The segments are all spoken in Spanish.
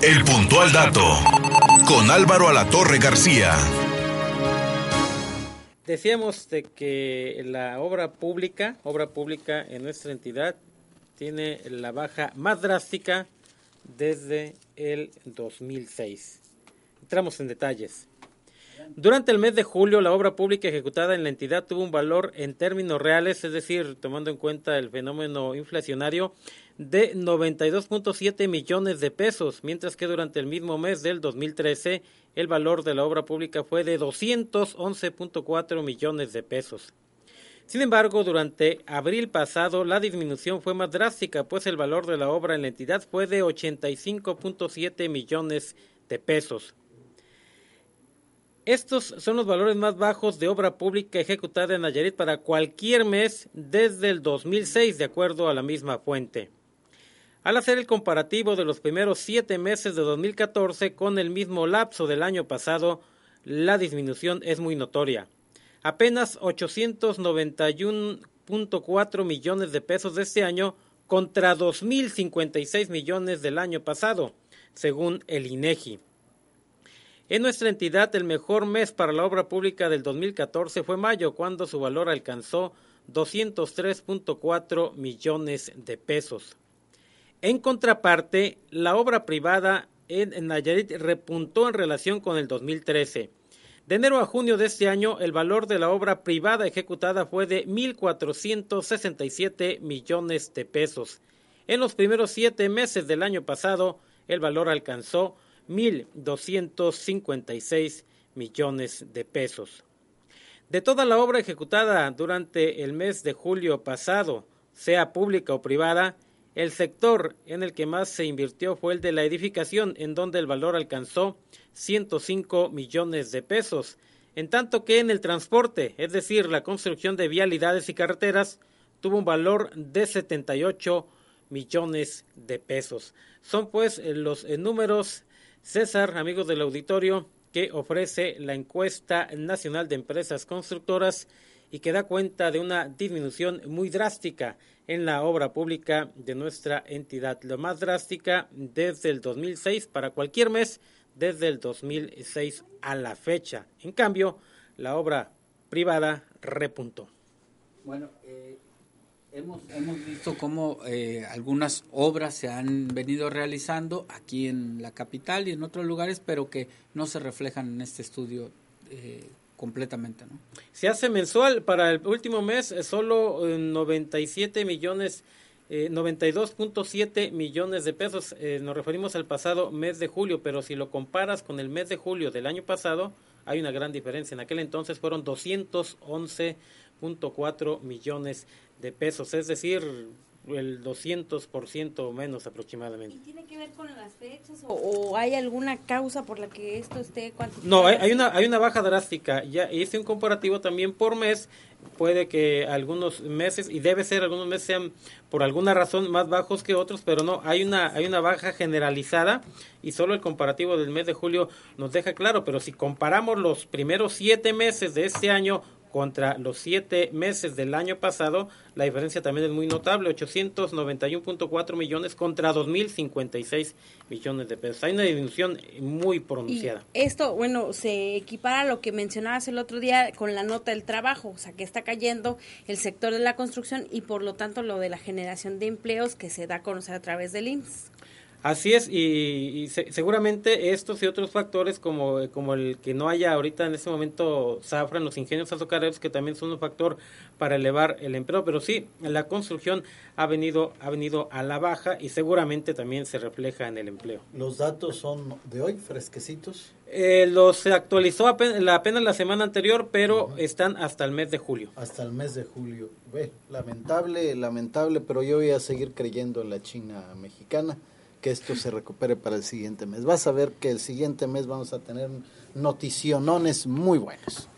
El puntual dato con Álvaro Alatorre García. Decíamos de que la obra pública, obra pública en nuestra entidad, tiene la baja más drástica desde el 2006. Entramos en detalles. Durante el mes de julio, la obra pública ejecutada en la entidad tuvo un valor en términos reales, es decir, tomando en cuenta el fenómeno inflacionario, de 92.7 millones de pesos, mientras que durante el mismo mes del 2013 el valor de la obra pública fue de 211.4 millones de pesos. Sin embargo, durante abril pasado la disminución fue más drástica, pues el valor de la obra en la entidad fue de 85.7 millones de pesos. Estos son los valores más bajos de obra pública ejecutada en Nayarit para cualquier mes desde el 2006, de acuerdo a la misma fuente. Al hacer el comparativo de los primeros siete meses de 2014 con el mismo lapso del año pasado, la disminución es muy notoria. Apenas 891.4 millones de pesos de este año contra 2.056 millones del año pasado, según el INEGI. En nuestra entidad, el mejor mes para la obra pública del 2014 fue mayo, cuando su valor alcanzó 203.4 millones de pesos. En contraparte, la obra privada en Nayarit repuntó en relación con el 2013. De enero a junio de este año, el valor de la obra privada ejecutada fue de 1.467 millones de pesos. En los primeros siete meses del año pasado, el valor alcanzó 1.256 millones de pesos. De toda la obra ejecutada durante el mes de julio pasado, sea pública o privada, el sector en el que más se invirtió fue el de la edificación, en donde el valor alcanzó 105 millones de pesos, en tanto que en el transporte, es decir, la construcción de vialidades y carreteras, tuvo un valor de 78 millones de pesos. Son pues los eh, números, César, amigos del auditorio, que ofrece la encuesta nacional de empresas constructoras y que da cuenta de una disminución muy drástica en la obra pública de nuestra entidad. Lo más drástica desde el 2006 para cualquier mes, desde el 2006 a la fecha. En cambio, la obra privada repuntó. Bueno, eh, hemos, hemos visto cómo eh, algunas obras se han venido realizando aquí en la capital y en otros lugares, pero que no se reflejan en este estudio eh, completamente, ¿no? Se hace mensual para el último mes eh, solo 97 eh, millones, eh, 92.7 millones de pesos. Eh, nos referimos al pasado mes de julio, pero si lo comparas con el mes de julio del año pasado, hay una gran diferencia. En aquel entonces fueron 211.4 millones de pesos, es decir, el 200% o menos aproximadamente. ¿Y tiene que ver con las fechas o, hay alguna causa por la que esto esté No, hay, una hay una baja drástica. Ya hice un comparativo también por mes. Puede que algunos meses y debe ser algunos meses sean por alguna razón más bajos que otros, pero no, hay una hay una baja generalizada y solo el comparativo del mes de julio nos deja claro, pero si comparamos los primeros siete meses de este año contra los siete meses del año pasado, la diferencia también es muy notable, 891.4 millones contra 2.056 millones de pesos. Hay una disminución muy pronunciada. esto, bueno, se equipara a lo que mencionabas el otro día con la nota del trabajo, o sea, que está cayendo el sector de la construcción y por lo tanto lo de la generación de empleos que se da a conocer a través del IMSS. Así es, y, seguramente estos y otros factores, como, como el que no haya ahorita en este momento zafra en los ingenios azucareros, que también son un factor para elevar el empleo, pero sí, la construcción ha venido, ha venido a la baja y seguramente también se refleja en el empleo. ¿Los datos son de hoy, fresquecitos? Eh, los se actualizó apenas la, apenas la semana anterior, pero están hasta el mes de julio. Hasta el mes de julio. Ve, lamentable, lamentable, pero yo voy a seguir creyendo en la China mexicana que esto se recupere para el siguiente mes. Vas a ver que el siguiente mes vamos a tener noticionones muy buenos.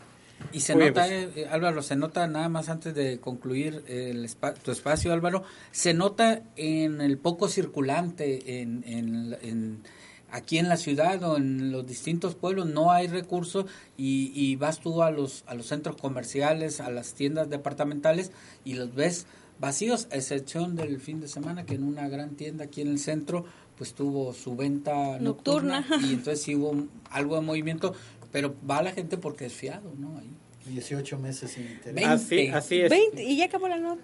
Y se nota, eh, Álvaro, se nota nada más antes de concluir el tu espacio, Álvaro, se nota en el poco circulante en, en, aquí en la ciudad o en los distintos pueblos no hay recursos y, y, vas tú a los, a los centros comerciales, a las tiendas departamentales y los ves vacíos, a excepción del fin de semana que en una gran tienda aquí en el centro pues tuvo su venta nocturna, y entonces sí hubo algo de movimiento, pero va la gente porque es fiado, ¿no? Ahí. 18 meses sin interés. Así, así es. y ya acabó la nota.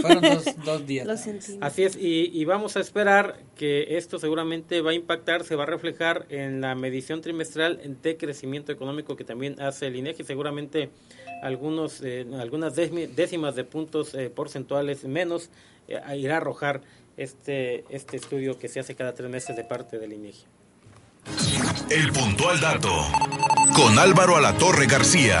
Fueron dos, días. Lo. Así es, y, y, vamos a esperar que esto seguramente va a impactar, se va a reflejar en la medición trimestral de crecimiento económico que también hace el INEGI. Seguramente algunos, eh, algunas décimas de puntos eh, porcentuales menos eh, irá a arrojar este, este estudio que se hace cada tres meses de parte del INEGI. El puntual dato con Álvaro Alatorre García.